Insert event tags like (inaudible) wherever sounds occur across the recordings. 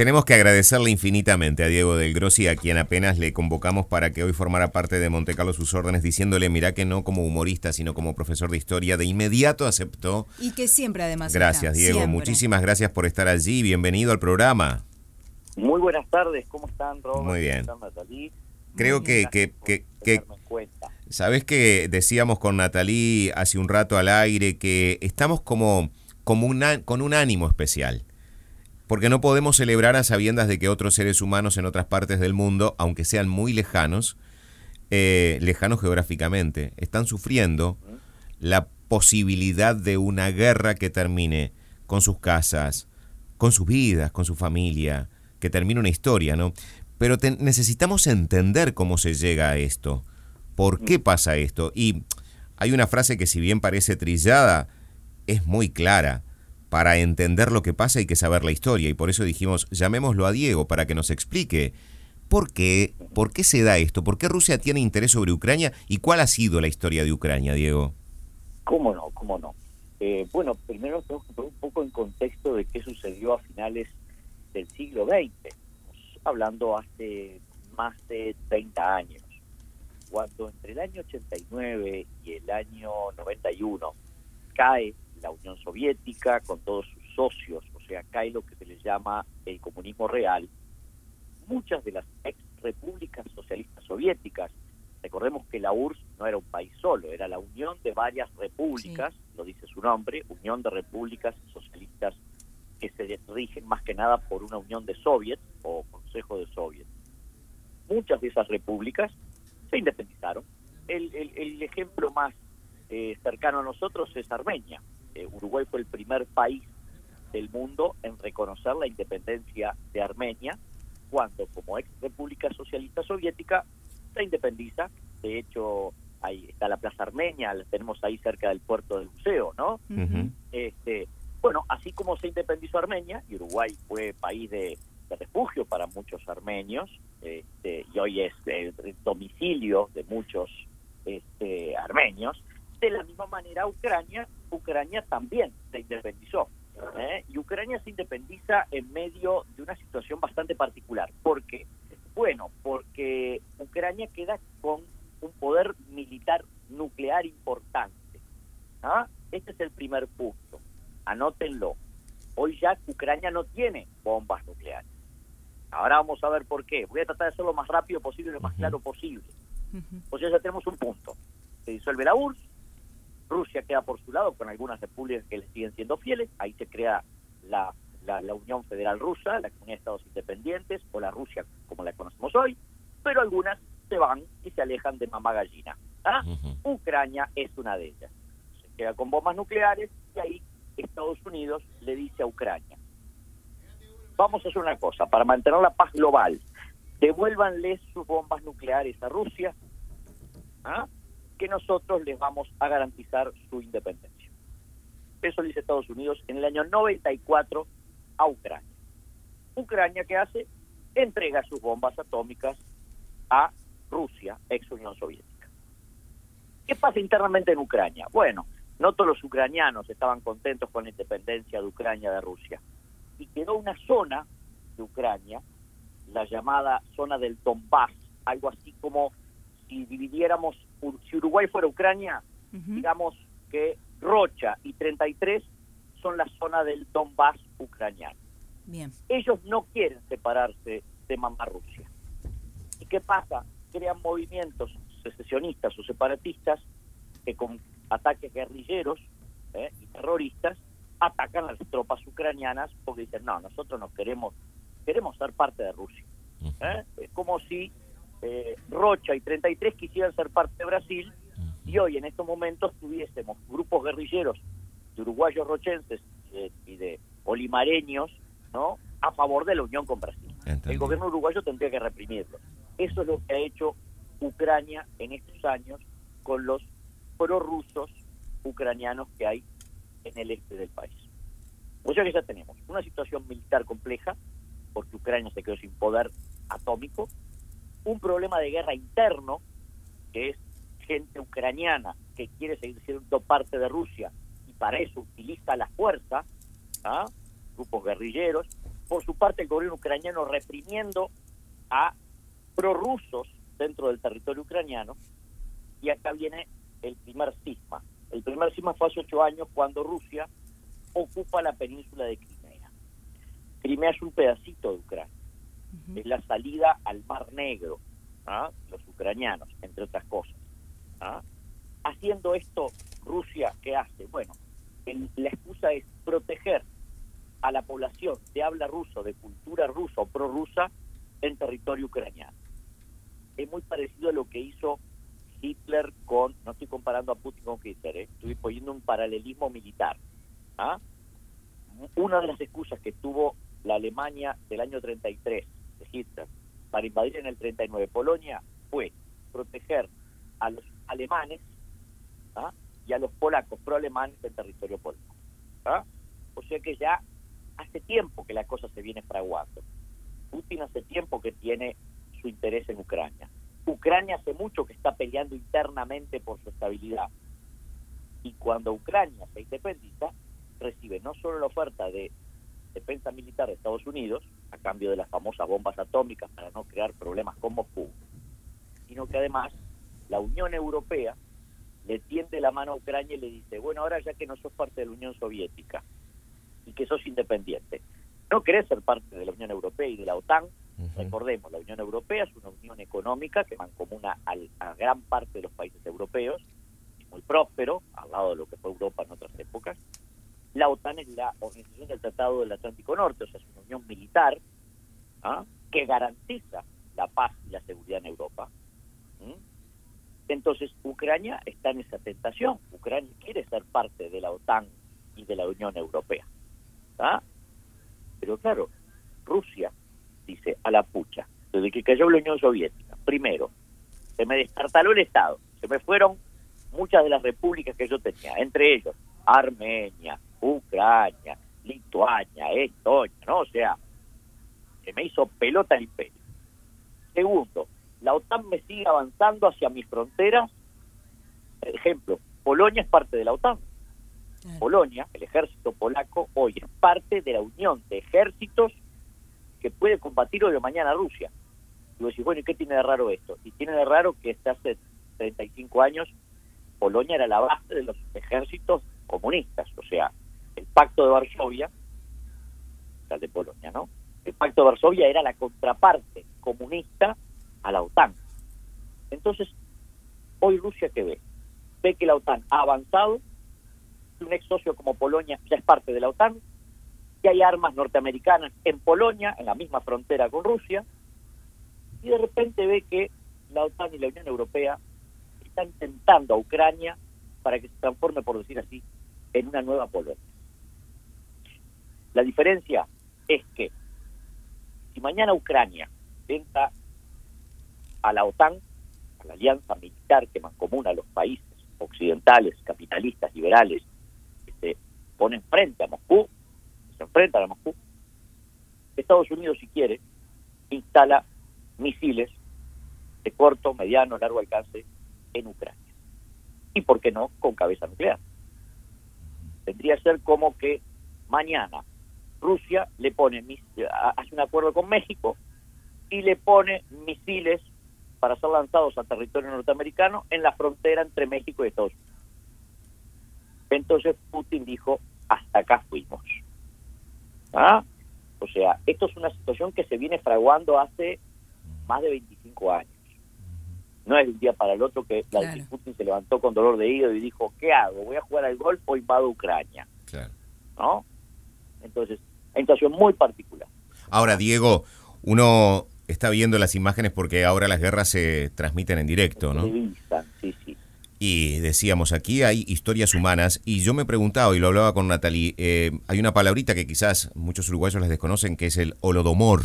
tenemos que agradecerle infinitamente a Diego del Grossi, a quien apenas le convocamos para que hoy formara parte de Monte Carlo sus órdenes, diciéndole, mira que no como humorista, sino como profesor de historia, de inmediato aceptó. Y que siempre además. Gracias, Diego. Muchísimas gracias por estar allí. Bienvenido al programa. Muy buenas tardes, ¿cómo están, Robert? Muy bien. Creo que, que, que, que Sabes que decíamos con Natalí hace un rato al aire que estamos como, como una, con un ánimo especial porque no podemos celebrar a sabiendas de que otros seres humanos en otras partes del mundo, aunque sean muy lejanos, eh, lejanos geográficamente, están sufriendo la posibilidad de una guerra que termine con sus casas, con sus vidas, con su familia, que termine una historia, ¿no? Pero necesitamos entender cómo se llega a esto, por qué pasa esto. Y hay una frase que si bien parece trillada, es muy clara para entender lo que pasa hay que saber la historia y por eso dijimos, llamémoslo a Diego para que nos explique por qué, por qué se da esto, por qué Rusia tiene interés sobre Ucrania y cuál ha sido la historia de Ucrania, Diego. ¿Cómo no? ¿Cómo no? Eh, bueno, primero tenemos que poner un poco en contexto de qué sucedió a finales del siglo XX, hablando hace más de 30 años, cuando entre el año 89 y el año 91 cae la Unión Soviética con todos sus socios, o sea, cae lo que se les llama el comunismo real, muchas de las ex repúblicas socialistas soviéticas, recordemos que la URSS no era un país solo, era la unión de varias repúblicas, lo dice su nombre, Unión de Repúblicas Socialistas que se rigen más que nada por una unión de soviets o Consejo de Soviets. Muchas de esas repúblicas se independizaron. El, el, ejemplo más eh, cercano a nosotros es Armenia. Eh, Uruguay fue el primer país del mundo en reconocer la independencia de Armenia, cuando como ex República Socialista Soviética se independiza. De hecho, ahí está la Plaza Armenia, la tenemos ahí cerca del puerto del museo, ¿no? este, bueno, así como se independizó Armenia, y Uruguay fue país de, refugio para muchos armenios, este, y hoy es el domicilio de muchos este, armenios, de la misma manera Ucrania Ucrania también se independizó. ¿eh? Y Ucrania se independiza en medio de una situación bastante particular. ¿Por qué? Bueno, porque Ucrania queda con un poder militar nuclear importante. ¿ah? Este es el primer punto. Anótenlo. Hoy ya Ucrania no tiene bombas nucleares. Ahora vamos a ver por qué. Voy a tratar de hacerlo lo más rápido posible, lo más claro posible. O sea, ya tenemos un punto. Se disuelve la URSS, queda por su lado con algunas repúblicas que le siguen siendo fieles, ahí se crea la, la, Unión Federal Rusa, la Comunidad de Estados Independientes o la Rusia como la conocemos hoy, pero algunas se van y se alejan de mamá gallina. ¿ah? Ucrania es una de ellas. Se queda con bombas nucleares y ahí Estados Unidos le dice a Ucrania, vamos a hacer una cosa, para mantener la paz global, devuélvanle sus bombas nucleares a Rusia, ¿ah? Que nosotros les vamos a garantizar su independencia. Eso dice Estados Unidos en el año 94 a Ucrania. Ucrania, ¿qué hace? Entrega sus bombas atómicas a Rusia, ex Unión Soviética. ¿Qué pasa internamente en Ucrania? Bueno, no todos los ucranianos estaban contentos con la independencia de Ucrania de Rusia. Y quedó una zona de Ucrania, la llamada zona del Donbass, algo así como si dividiéramos, si Uruguay fuera Ucrania, digamos que Rocha y 33 son la zona del Donbass ucraniano. Bien. Ellos no quieren separarse de mamá Rusia. ¿Y qué pasa? Crean movimientos secesionistas o separatistas que con ataques guerrilleros ¿eh? y terroristas atacan a las tropas ucranianas porque dicen, no, nosotros no queremos, queremos ser parte de Rusia. ¿eh? Es como si eh, Rocha y 33 quisieran ser parte de Brasil y hoy en estos momentos tuviésemos grupos guerrilleros de uruguayos rochenses y de olimareños ¿no? a favor de la unión con Brasil. El gobierno uruguayo tendría que reprimirlo. Eso es lo que ha hecho Ucrania en estos años con los prorrusos ucranianos que hay en el este del país. O sea que ya tenemos una situación militar compleja, porque Ucrania se quedó sin poder atómico, un problema de guerra interno, que es gente ucraniana que quiere seguir siendo parte de Rusia y para eso utiliza la fuerza, ¿ah? grupos guerrilleros, por su parte el gobierno ucraniano reprimiendo a prorrusos dentro del territorio ucraniano. Y acá viene el primer cisma. El primer cisma fue hace ocho años cuando Rusia ocupa la península de Crimea. Crimea es un pedacito de Ucrania. Es la salida al Mar Negro, ¿ah? los ucranianos, entre otras cosas. ¿ah? Haciendo esto, Rusia, ¿qué hace? Bueno, la excusa es proteger a la población de habla ruso, de cultura rusa o prorrusa en territorio ucraniano. Es muy parecido a lo que hizo Hitler con, no estoy comparando a Putin con Hitler, ¿eh? estoy poniendo un paralelismo militar. ¿ah? Una de las excusas que tuvo la Alemania del año 33 Hitler para invadir en el 39 Polonia fue proteger a los alemanes ¿ah? y a los polacos pro-alemanes del territorio polaco. ¿ah? O sea que ya hace tiempo que la cosa se viene fraguando. Putin hace tiempo que tiene su interés en Ucrania. Ucrania hace mucho que está peleando internamente por su estabilidad. Y cuando Ucrania se independiza, recibe no solo la oferta de defensa militar de Estados Unidos, a cambio de las famosas bombas atómicas para no crear problemas con Moscú, sino que además la Unión Europea le tiende la mano a Ucrania y le dice, bueno, ahora ya que no sos parte de la Unión Soviética y que sos independiente, no querés ser parte de la Unión Europea y de la OTAN, recordemos, la Unión Europea es una unión económica que mancomuna a gran parte de los países europeos, muy próspero, al lado de lo que fue Europa en otras épocas, la OTAN es la organización del Tratado del Atlántico Norte, o sea, es una unión militar ¿ah? que garantiza la paz y la seguridad en Europa. Entonces, Ucrania está en esa tentación. Ucrania quiere ser parte de la OTAN y de la Unión Europea. ¿ah? Pero claro, Rusia dice a la pucha, desde que cayó la Unión Soviética, primero, se me descartaló el Estado, se me fueron muchas de las repúblicas que yo tenía, entre ellos Armenia, Ucrania, Lituania, Estonia, ¿no? O sea, se me hizo pelota el imperio. Segundo, la OTAN me sigue avanzando hacia mis fronteras. Ejemplo, Polonia es parte de la OTAN. Polonia, el ejército polaco, hoy es parte de la unión de ejércitos que puede combatir hoy o mañana Rusia. Y vos decís, bueno, ¿y qué tiene de raro esto? Y tiene de raro que hasta hace 35 años Polonia era la base de los ejércitos comunistas, o sea, el pacto de Varsovia, de Polonia, ¿no? El pacto de Varsovia era la contraparte comunista a la OTAN. Entonces, hoy Rusia qué ve? Ve que la OTAN ha avanzado, un ex socio como Polonia ya es parte de la OTAN, que hay armas norteamericanas en Polonia, en la misma frontera con Rusia, y de repente ve que la OTAN y la Unión Europea están tentando a Ucrania para que se transforme, por decir así, en una nueva Polonia. La diferencia es que si mañana Ucrania entra a la OTAN, a la alianza militar que mancomuna a los países occidentales, capitalistas, liberales, que se ponen frente a Moscú, se enfrentan a Moscú, Estados Unidos, si quiere, instala misiles de corto, mediano, largo alcance en Ucrania. Y, ¿por qué no?, con cabeza nuclear. Tendría que ser como que mañana Rusia le pone hace un acuerdo con México y le pone misiles para ser lanzados a territorio norteamericano en la frontera entre México y Estados Unidos. Entonces Putin dijo, hasta acá fuimos. ¿Ah? O sea, esto es una situación que se viene fraguando hace más de 25 años. No es de un día para el otro que Vladimir Putin se levantó con dolor de hígado y dijo, ¿qué hago? ¿Voy a jugar al golf o invado Ucrania? ¿No? Entonces, es una situación muy particular. Ahora, Diego, uno está viendo las imágenes porque ahora las guerras se transmiten en directo, ¿no? Sí, sí. Y decíamos, aquí hay historias humanas y yo me preguntaba, y lo hablaba con Natalie, eh, hay una palabrita que quizás muchos uruguayos les desconocen, que es el holodomor,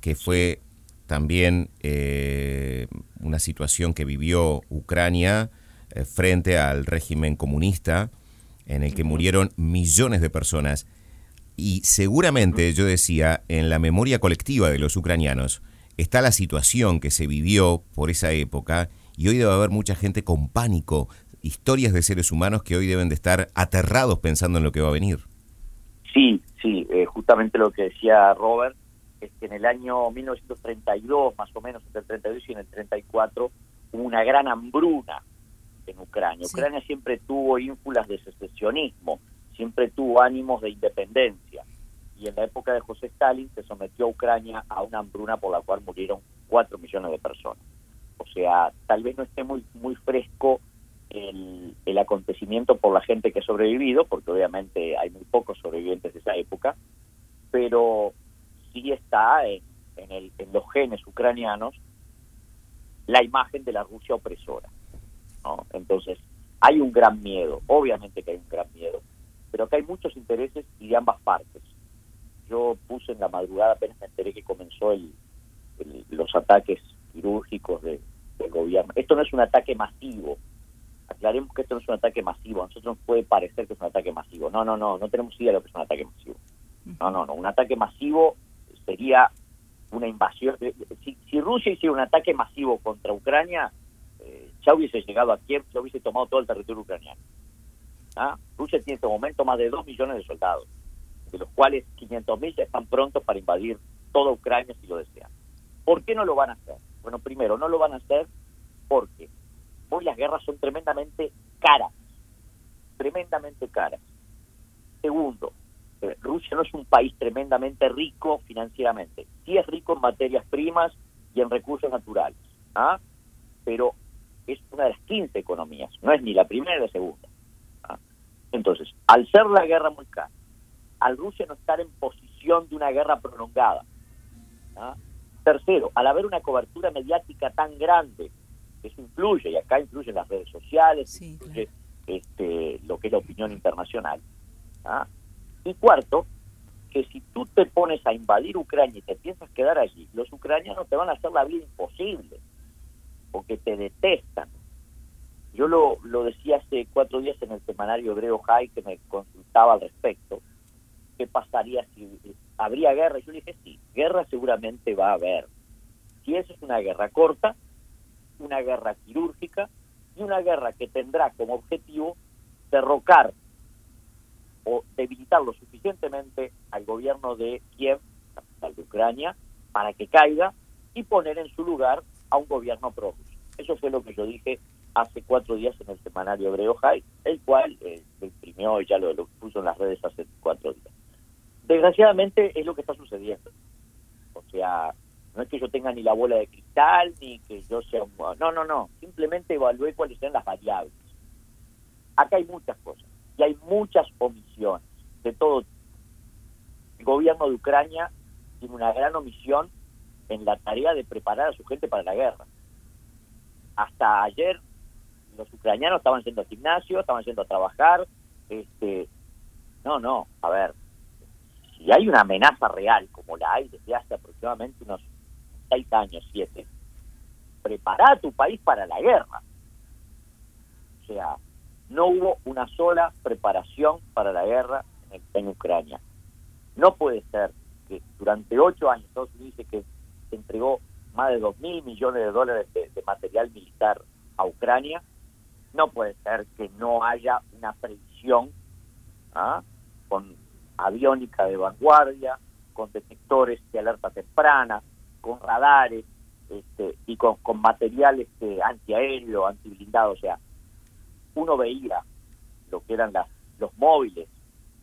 que fue también eh, una situación que vivió Ucrania eh, frente al régimen comunista, en el que murieron millones de personas. Y seguramente, yo decía, en la memoria colectiva de los ucranianos está la situación que se vivió por esa época y hoy debe haber mucha gente con pánico, historias de seres humanos que hoy deben de estar aterrados pensando en lo que va a venir. Sí, sí, eh, justamente lo que decía Robert, es que en el año 1932, más o menos, entre el 32 y en el 34, hubo una gran hambruna en Ucrania. Ucrania siempre tuvo ínfulas de secesionismo, siempre tuvo ánimos de independencia. Y en la época de José Stalin se sometió a Ucrania a una hambruna por la cual murieron 4 millones de personas. O sea, tal vez no esté muy, muy fresco el, el acontecimiento por la gente que ha sobrevivido, porque obviamente hay muy pocos sobrevivientes de esa época, pero sí está en, el, en los genes ucranianos la imagen de la Rusia opresora. Entonces, hay un gran miedo, obviamente que hay un gran miedo, pero que hay muchos intereses y de ambas partes. Yo puse en la madrugada, apenas me enteré que comenzó el, los ataques quirúrgicos de, del gobierno. Esto no es un ataque masivo, aclaremos que esto no es un ataque masivo, a nosotros nos puede parecer que es un ataque masivo. No, no, no, no tenemos idea de lo que es un ataque masivo. No, no, no, un ataque masivo sería una invasión. Si, si Rusia hiciera un ataque masivo contra Ucrania, eh, ya hubiese llegado a Kiev, ya hubiese tomado todo el territorio ucraniano. ¿Ah? Rusia tiene en este momento más de 2 millones de soldados, de los cuales 500.000 ya están prontos para invadir toda Ucrania si lo desean. ¿Por qué no lo van a hacer? Bueno, primero, no lo van a hacer porque hoy las guerras son tremendamente caras, tremendamente caras. Segundo, eh, Rusia no es un país tremendamente rico financieramente. Sí es rico en materias primas y en recursos naturales, ¿ah? pero es una de las 15 economías, no es ni la primera ni la segunda. Entonces, al ser la guerra muy cara, al Rusia no estar en posición de una guerra prolongada, ¿ah? tercero, al haber una cobertura mediática tan grande, eso influye, y acá influyen las redes sociales, influye este, lo que es la opinión internacional, ¿ah? Y cuarto, que si tú te pones a invadir Ucrania y te piensas quedar allí, los ucranianos te van a hacer la vida imposible, porque te detestan. Yo lo, lo decía hace cuatro días en el semanario hebreo High que me consultaba al respecto, qué pasaría si habría guerra. Yo dije, sí, guerra seguramente va a haber. Si eso es una guerra corta, una guerra quirúrgica y una guerra que tendrá como objetivo derrocar o debilitar lo suficientemente al gobierno de Kiev, capital de Ucrania, para que caiga y poner en su lugar a un gobierno pro Eso fue lo que yo dije hace cuatro días en el semanario hebreo High, el cual eh, lo imprimió y ya lo, puso en las redes hace cuatro días. Desgraciadamente es lo que está sucediendo. O sea, no es que yo tenga ni la bola de cristal, ni que yo sea un... No, no, no. Simplemente evalué cuáles son las variables. Acá hay muchas cosas y hay muchas omisiones de todo tipo. El gobierno de Ucrania tiene una gran omisión en la tarea de preparar a su gente para la guerra. Hasta ayer los ucranianos estaban yendo al gimnasio, estaban yendo a trabajar. Este, no, no, a ver, si hay una amenaza real como la hay desde hace aproximadamente unos seis años, siete, prepara a tu país para la guerra. O sea, no hubo una sola preparación para la guerra en, Ucrania. No puede ser que durante ocho años Estados Unidos dice que se entregó más de dos mil millones de dólares de, material militar a Ucrania. No puede ser que no haya una previsión ¿ah? con aviónica de vanguardia, con detectores de alerta temprana, con radares este, y con, con material este, antiaéreo, antiblindado. O sea, uno veía lo que eran las, los móviles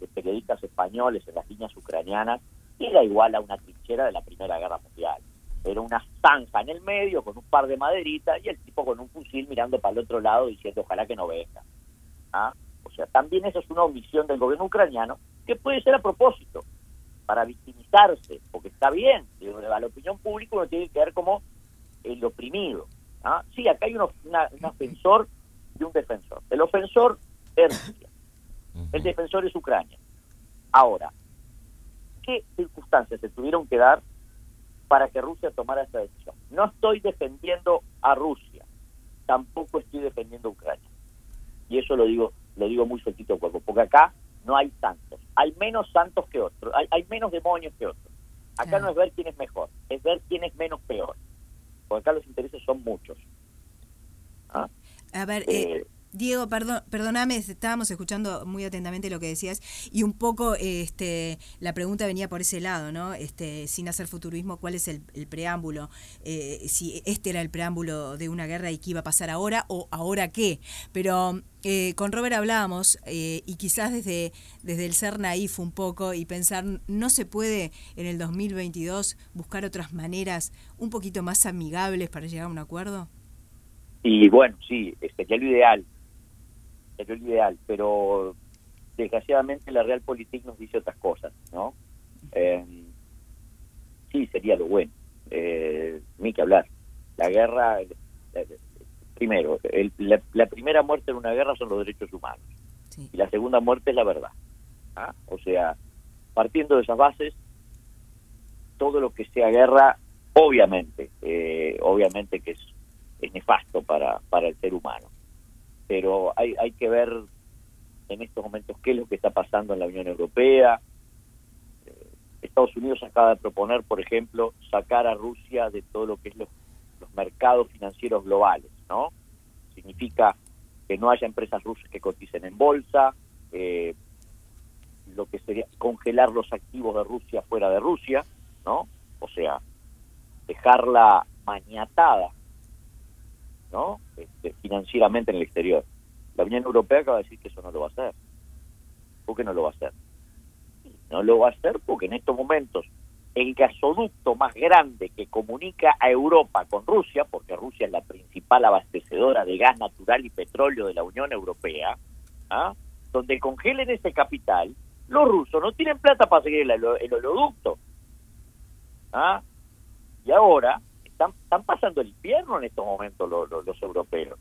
de periodistas españoles en las líneas ucranianas, era igual a una trinchera de la Primera Guerra Mundial. Era una zanja en el medio con un par de maderitas y el tipo con un fusil mirando para el otro lado diciendo ojalá que no venga. ¿Ah? O sea, también eso es una omisión del gobierno ucraniano que puede ser a propósito, para victimizarse, porque está bien, a la opinión pública uno tiene que ver como el oprimido. ¿ah? Sí, acá hay un ofensor y un defensor. El ofensor es Rusia, el defensor es Ucrania. Ahora, ¿qué circunstancias se tuvieron que dar para que Rusia tomara esta decisión? No estoy defendiendo a Rusia, tampoco estoy defendiendo a Ucrania. Y eso lo digo, lo digo muy sueltito cuerpo, porque acá no hay santos, hay menos santos que otros, hay, menos demonios que otros. Acá no es ver quién es mejor, es ver quién es menos peor. Porque acá los intereses son muchos. A ver, eh, Diego, perdón, perdóname, estábamos escuchando muy atentamente lo que decías y un poco este, la pregunta venía por ese lado, ¿no? Este, sin hacer futurismo, ¿cuál es el, preámbulo? Eh, si este era el preámbulo de una guerra y qué iba a pasar ahora o ahora qué. Pero eh, con Robert hablábamos eh, y quizás desde, desde el ser naif un poco y pensar, ¿no se puede en el 2022 buscar otras maneras un poquito más amigables para llegar a un acuerdo? Y bueno, sí, sería lo ideal es lo ideal, pero desgraciadamente la Realpolitik nos dice otras cosas, ¿no? Eh, sí, sería lo bueno, eh, ni que hablar. La guerra, eh, primero, la, primera muerte en una guerra son los derechos humanos y la segunda muerte es la verdad. ¿ah? O sea, partiendo de esas bases, todo lo que sea guerra, obviamente, eh, obviamente que es, es nefasto para, para el ser humano pero hay, hay que ver en estos momentos qué es lo que está pasando en la Unión Europea. Eh, Estados Unidos acaba de proponer, por ejemplo, sacar a Rusia de todo lo que es los, mercados financieros globales, ¿no? Significa que no haya empresas rusas que coticen en bolsa, eh, lo que sería congelar los activos de Rusia fuera de Rusia, ¿no? O sea, dejarla maniatada ¿no? Este, financieramente en el exterior. La Unión Europea acaba de decir que eso no lo va a hacer. ¿Por qué no lo va a hacer? No lo va a hacer porque en estos momentos el gasoducto más grande que comunica a Europa con Rusia, porque Rusia es la principal abastecedora de gas natural y petróleo de la Unión Europea, ¿ah? donde congelen ese capital, los rusos no tienen plata para seguir el, el oleoducto. ¿ah? Y ahora están, pasando el invierno en estos momentos los, europeos.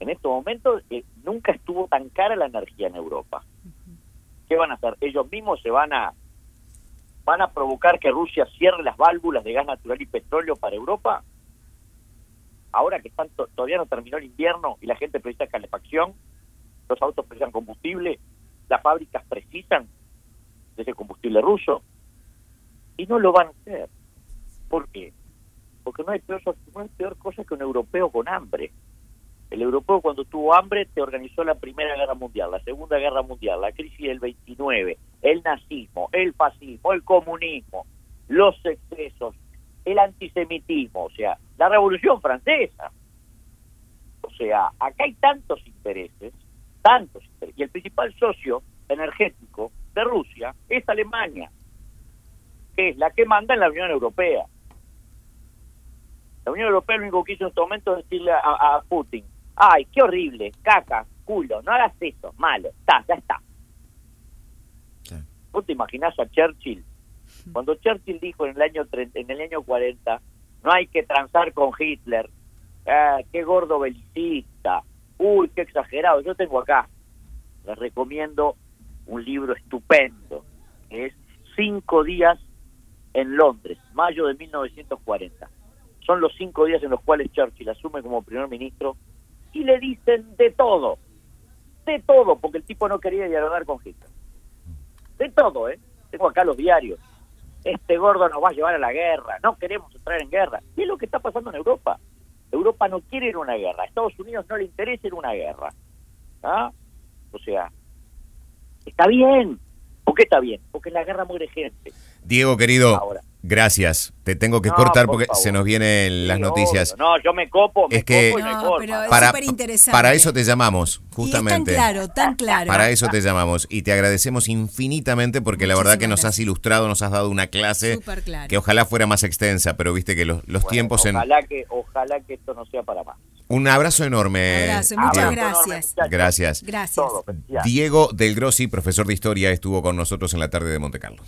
En estos momentos eh, nunca estuvo tan cara la energía en Europa. ¿Qué van a hacer? Ellos mismos se van a van a provocar que Rusia cierre las válvulas de gas natural y petróleo para Europa. Ahora que están todavía no terminó el invierno y la gente precisa calefacción, los autos precisan combustible, las fábricas precisan de ese combustible ruso y no lo van a hacer. ¿Por qué? Porque no hay, peor, no hay peor cosa que un europeo con hambre. El europeo cuando tuvo hambre te organizó la Primera Guerra Mundial, la Segunda Guerra Mundial, la crisis del 29, el nazismo, el fascismo, el comunismo, los excesos, el antisemitismo, o sea, la Revolución Francesa. O sea, acá hay tantos intereses, tantos intereses, y el principal socio energético de Rusia es Alemania, que es la que manda en la Unión Europea. La Unión Europea lo único que hizo en este momento es decirle a, Putin, ay, qué horrible, caca, culo, no hagas eso, malo, está, ya está. ¿Vos te imaginás a Churchill? Cuando Churchill dijo en el año en el año 40, no hay que transar con Hitler, ah, qué gordo belicista, uy, qué exagerado, yo tengo acá, les recomiendo un libro estupendo, que es Cinco días en Londres, mayo de 1940 son los cinco días en los cuales Churchill asume como primer ministro y le dicen de todo, de todo, porque el tipo no quería dialogar con Hitler. De todo, ¿eh? Tengo acá los diarios. Este gordo nos va a llevar a la guerra, no queremos entrar en guerra. ¿Qué es lo que está pasando en Europa? Europa no quiere ir a una guerra, a Estados Unidos no le interesa ir a una guerra. ¿Ah? O sea, está bien. ¿Por qué está bien? Porque la guerra muere gente. Diego, querido, Ahora, Gracias. Te tengo que cortar porque se nos vienen las noticias. No, yo me copo, me es que para, para eso te llamamos, justamente. tan claro, tan (laughs) claro. Para eso te llamamos y te agradecemos infinitamente porque la verdad que nos has ilustrado, nos has dado una clase que ojalá fuera más extensa, pero viste que los, los tiempos ojalá Que, ojalá que esto no sea para más. Un abrazo enorme. Un abrazo, muchas gracias. gracias. Gracias. Diego Del Grossi, profesor de historia, estuvo con nosotros en la tarde de Monte Carlo.